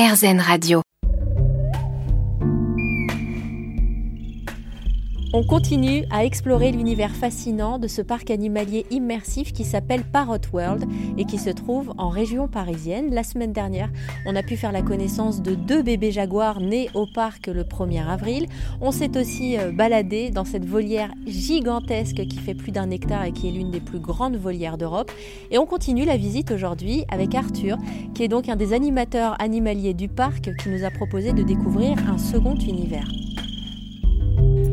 RZN Radio. On continue à explorer l'univers fascinant de ce parc animalier immersif qui s'appelle Parrot World et qui se trouve en région parisienne. La semaine dernière, on a pu faire la connaissance de deux bébés jaguars nés au parc le 1er avril. On s'est aussi euh, baladé dans cette volière gigantesque qui fait plus d'un hectare et qui est l'une des plus grandes volières d'Europe. Et on continue la visite aujourd'hui avec Arthur, qui est donc un des animateurs animaliers du parc qui nous a proposé de découvrir un second univers.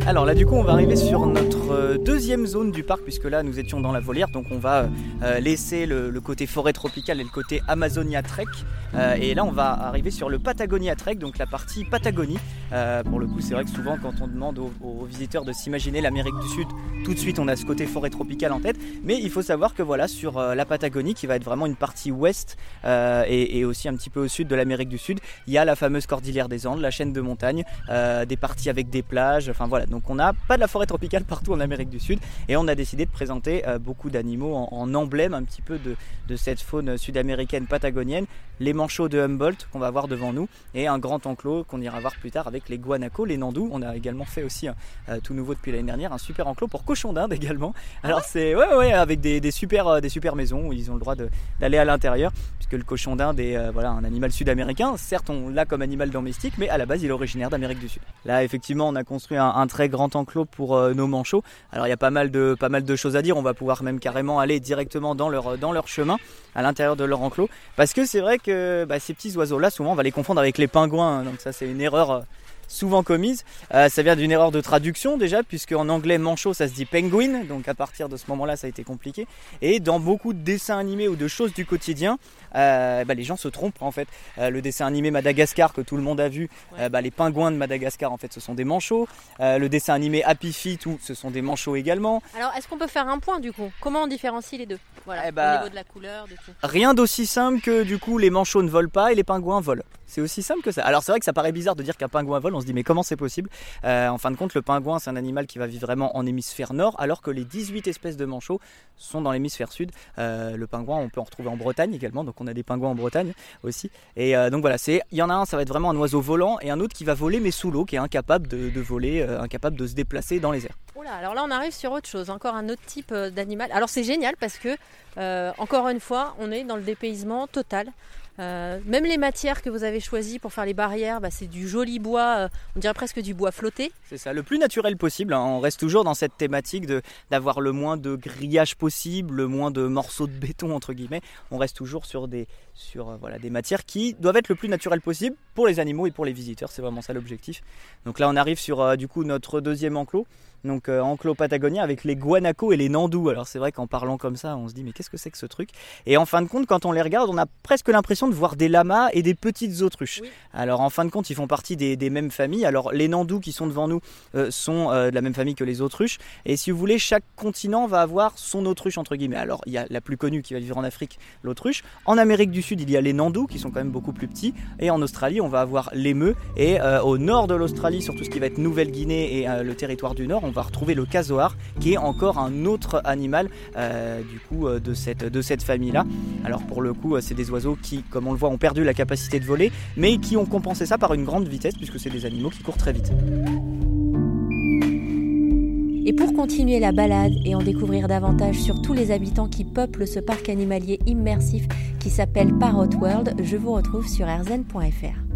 Alors là du coup on va arriver sur notre euh, deuxième zone du parc puisque là nous étions dans la volière. Donc on va euh, laisser le, côté forêt tropicale et le côté Amazonia Trek. Euh, et là on va arriver sur le Patagonia Trek donc la partie Patagonie. Pour le coup c'est vrai que souvent quand on demande aux, visiteurs de s'imaginer l'Amérique du Sud tout de suite on a ce côté forêt tropicale en tête. Mais il faut savoir que voilà sur la Patagonie qui va être vraiment une partie ouest et, aussi un petit peu au sud de l'Amérique du Sud il y a la fameuse cordillère des Andes la chaîne de montagnes des parties avec des plages enfin voilà on n'a pas de la forêt tropicale partout en Amérique du Sud et on a décidé de présenter euh, beaucoup d'animaux en, emblème un petit peu de, cette faune sud-américaine patagonienne. Les manchots de Humboldt qu'on va voir devant nous et un grand enclos qu'on ira voir plus tard avec les guanacos, les nandous. On a également fait aussi euh, tout nouveau depuis l'année dernière un super enclos pour cochons d'Inde également. Alors c'est ouais ouais avec des, super euh, des super maisons où ils ont le droit d'aller à l'intérieur puisque le cochon d'Inde est voilà un animal sud-américain. Certes on l'a comme animal domestique mais à la base il est originaire d'Amérique du Sud. Là effectivement on a construit un, un très grand enclos pour euh, nos manchots. Alors il y a pas mal, de, pas mal de choses à dire, on va pouvoir même carrément aller directement dans leur, dans leur chemin, à l'intérieur de leur enclos. Parce que c'est vrai que bah, ces petits oiseaux-là, souvent on va les confondre avec les pingouins, donc ça c'est une erreur euh, souvent commise. Euh, ça vient d'une erreur de traduction déjà, puisque en anglais manchot ça se dit penguin, donc à partir de ce moment-là ça a été compliqué. Et dans beaucoup de dessins animés ou de choses du quotidien, euh, bah, les gens se trompent en fait. Euh, le dessin animé Madagascar que tout le monde a vu, bah, les pingouins de Madagascar en fait ce sont des manchots. le dessin animé Happy Feet, tout, ce sont des manchots également. Alors est-ce qu'on peut faire un point du coup? Comment on différencie les deux? Voilà, eh au bah, niveau de la couleur, de tout. Rien d'aussi simple que du coup les manchots ne volent pas et les pingouins volent. C'est aussi simple que ça. Alors c'est vrai que ça paraît bizarre de dire qu'un pingouin vole, on se dit mais comment c'est possible? Euh, En fin de compte, le pingouin c'est un animal qui va vivre vraiment en hémisphère nord, alors que les 18 espèces de manchots sont dans l'hémisphère sud. Euh, le pingouin, on peut en retrouver en Bretagne également, donc on a des pingouins en Bretagne aussi. Et euh, donc voilà, il y en a un, ça va être vraiment un oiseau volant, et un autre qui va voler mais sous l'eau, qui est incapable de, voler, incapable de se déplacer dans les airs. Oula, alors là on arrive sur autre chose, encore un autre type d'animal. Alors c'est génial parce que encore une fois, on est dans le dépaysement total. Euh, même les matières que vous avez choisies pour faire les barrières, bah, c'est du joli bois, euh, on dirait presque du bois flotté. C'est ça, le plus naturel possible. Hein. On reste toujours dans cette thématique d'avoir le moins de grillage possible, le moins de morceaux de béton entre guillemets. On reste toujours sur des, sur, euh, voilà, des matières qui doivent être le plus naturel possible pour les animaux et pour les visiteurs. C'est vraiment ça l'objectif. Donc là, on arrive sur du coup notre deuxième enclos donc euh, enclos patagonien avec les guanacos et les nandous. Alors c'est vrai qu'en parlant comme ça, on se dit mais qu'est-ce que c'est que ce truc? Et en fin de compte, quand on les regarde, on a presque l'impression de voir des lamas et des petites autruches. Alors en fin de compte, ils font partie des, mêmes familles. Alors les nandous qui sont devant nous euh, sont euh, de la même famille que les autruches. Et si vous voulez, chaque continent va avoir son autruche entre guillemets. Alors il y a la plus connue qui va vivre en Afrique, l'autruche. En Amérique du Sud, il y a les nandous qui sont quand même beaucoup plus petits. Et en Australie, on va avoir l'émeu. Et au nord de l'Australie, sur tout ce qui va être Nouvelle-Guinée et le territoire du Nord, on va retrouver le casoar, qui est encore un autre animal euh, du coup euh, de cette, famille-là. Alors pour le coup, euh, c'est des oiseaux qui, comme on le voit, ont perdu la capacité de voler, mais qui ont compensé ça par une grande vitesse, puisque c'est des animaux qui courent très vite. Et pour continuer la balade et en découvrir davantage sur tous les habitants qui peuplent ce parc animalier immersif qui s'appelle Parrot World, je vous retrouve sur rzn.fr.